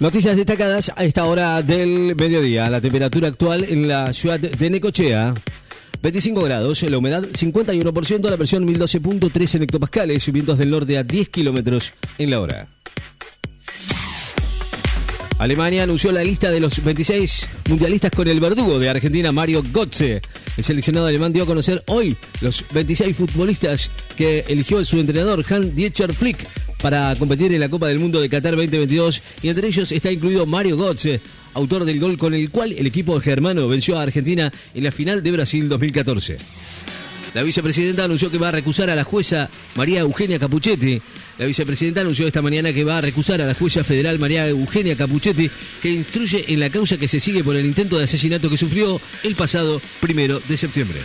Noticias destacadas a esta hora del mediodía. La temperatura actual en la ciudad de Necochea. 25 grados, la humedad 51%, la presión 1012.3 en hectopascales, vientos del norte a 10 kilómetros en la hora. Alemania anunció la lista de los 26 mundialistas con el verdugo de Argentina, Mario Götze. El seleccionado alemán dio a conocer hoy los 26 futbolistas que eligió su entrenador, Hans-Dieter Flick, para competir en la Copa del Mundo de Qatar 2022 y entre ellos está incluido Mario Götze, autor del gol con el cual el equipo germano venció a Argentina en la final de Brasil 2014. La vicepresidenta anunció que va a recusar a la jueza María Eugenia Capuchetti. La vicepresidenta anunció esta mañana que va a recusar a la jueza federal María Eugenia Capuchetti, que instruye en la causa que se sigue por el intento de asesinato que sufrió el pasado primero de septiembre.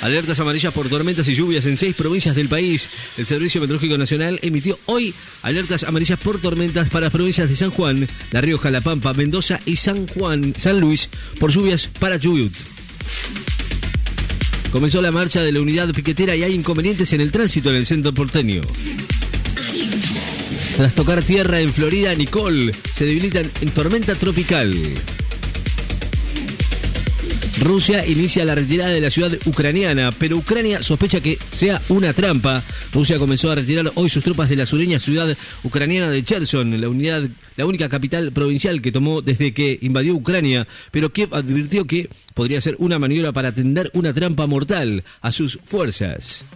Alertas amarillas por tormentas y lluvias en seis provincias del país. El Servicio Meteorológico Nacional emitió hoy alertas amarillas por tormentas para las provincias de San Juan, La Rioja, La Pampa, Mendoza y San Juan, San Luis por lluvias para Chubut. Comenzó la marcha de la unidad piquetera y hay inconvenientes en el tránsito en el centro porteño. Tras tocar tierra en Florida, Nicole se debilitan en tormenta tropical. Rusia inicia la retirada de la ciudad ucraniana, pero Ucrania sospecha que sea una trampa. Rusia comenzó a retirar hoy sus tropas de la sureña ciudad ucraniana de Cherson, la unidad, la única capital provincial que tomó desde que invadió Ucrania, pero Kiev advirtió que podría ser una maniobra para tender una trampa mortal a sus fuerzas.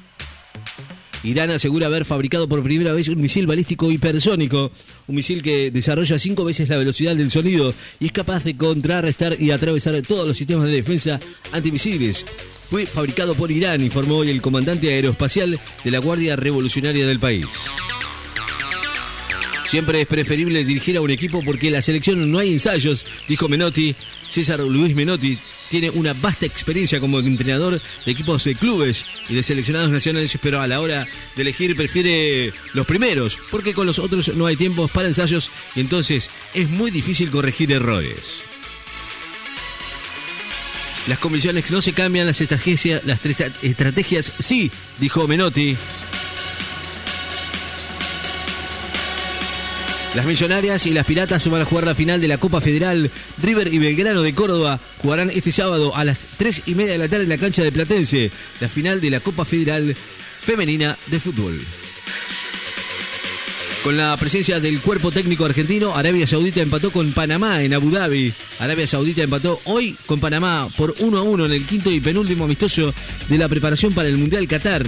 Irán asegura haber fabricado por primera vez un misil balístico hipersónico, un misil que desarrolla cinco veces la velocidad del sonido y es capaz de contrarrestar y atravesar todos los sistemas de defensa antimisiles. Fue fabricado por Irán, informó hoy el comandante aeroespacial de la Guardia Revolucionaria del país. Siempre es preferible dirigir a un equipo porque en la selección no hay ensayos, dijo Menotti. César Luis Menotti tiene una vasta experiencia como entrenador de equipos de clubes y de seleccionados nacionales, pero a la hora de elegir prefiere los primeros, porque con los otros no hay tiempos para ensayos y entonces es muy difícil corregir errores. Las comisiones no se cambian, las estrategias, las estrategias sí, dijo Menotti. Las Millonarias y las Piratas van a jugar la final de la Copa Federal. River y Belgrano de Córdoba jugarán este sábado a las 3 y media de la tarde en la cancha de Platense. La final de la Copa Federal Femenina de Fútbol. Con la presencia del cuerpo técnico argentino, Arabia Saudita empató con Panamá en Abu Dhabi. Arabia Saudita empató hoy con Panamá por 1 a 1 en el quinto y penúltimo amistoso de la preparación para el Mundial Qatar.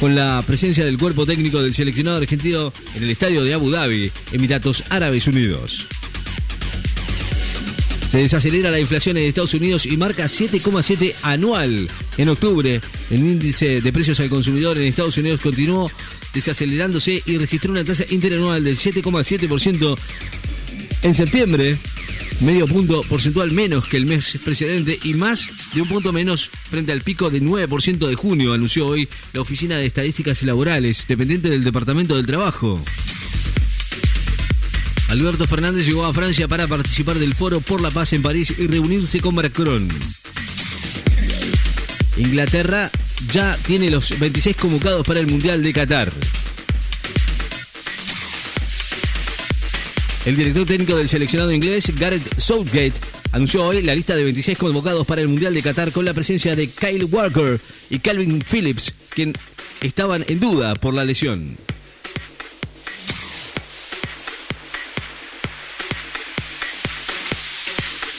Con la presencia del cuerpo técnico del seleccionado argentino en el estadio de Abu Dhabi, Emiratos Árabes Unidos. Se desacelera la inflación en Estados Unidos y marca 7,7 anual. En octubre, el índice de precios al consumidor en Estados Unidos continuó desacelerándose y registró una tasa interanual del 7,7% en septiembre, medio punto porcentual menos que el mes precedente y más de un punto menos frente al pico de 9% de junio, anunció hoy la Oficina de Estadísticas Laborales, dependiente del Departamento del Trabajo. Alberto Fernández llegó a Francia para participar del Foro por la Paz en París y reunirse con Macron. Inglaterra ya tiene los 26 convocados para el Mundial de Qatar. El director técnico del seleccionado inglés, Gareth Southgate, anunció hoy la lista de 26 convocados para el Mundial de Qatar con la presencia de Kyle Walker y Calvin Phillips, quien estaban en duda por la lesión.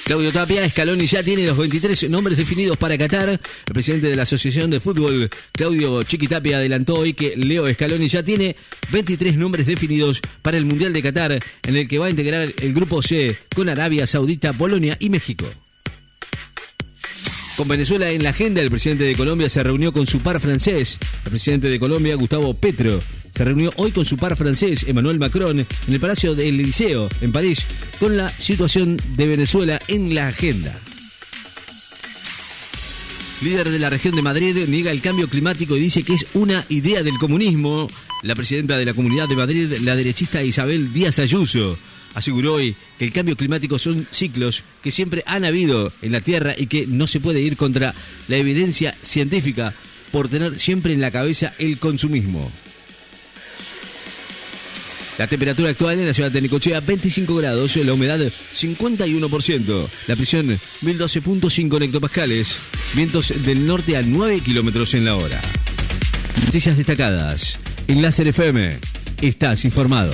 Claudio Tapia, Scaloni ya tiene los 23 nombres definidos para Qatar. El presidente de la Asociación de Fútbol, Claudio Chiqui Tapia, adelantó hoy que Leo Scaloni ya tiene 23 nombres definidos para el Mundial de Qatar, en el que va a integrar el grupo C con Arabia Saudita, Polonia y México. Con Venezuela en la agenda, el presidente de Colombia se reunió con su par francés, el presidente de Colombia, Gustavo Petro se reunió hoy con su par francés, Emmanuel Macron, en el Palacio del Liceo, en París, con la situación de Venezuela en la agenda. Líder de la región de Madrid niega el cambio climático y dice que es una idea del comunismo. La presidenta de la Comunidad de Madrid, la derechista Isabel Díaz Ayuso, aseguró hoy que el cambio climático son ciclos que siempre han habido en la Tierra y que no se puede ir contra la evidencia científica por tener siempre en la cabeza el consumismo. La temperatura actual en la ciudad de Necochea 25 grados, la humedad 51%, la presión 1012.5 hectopascales, vientos del norte a 9 kilómetros en la hora. Noticias destacadas. En Láser FM, estás informado.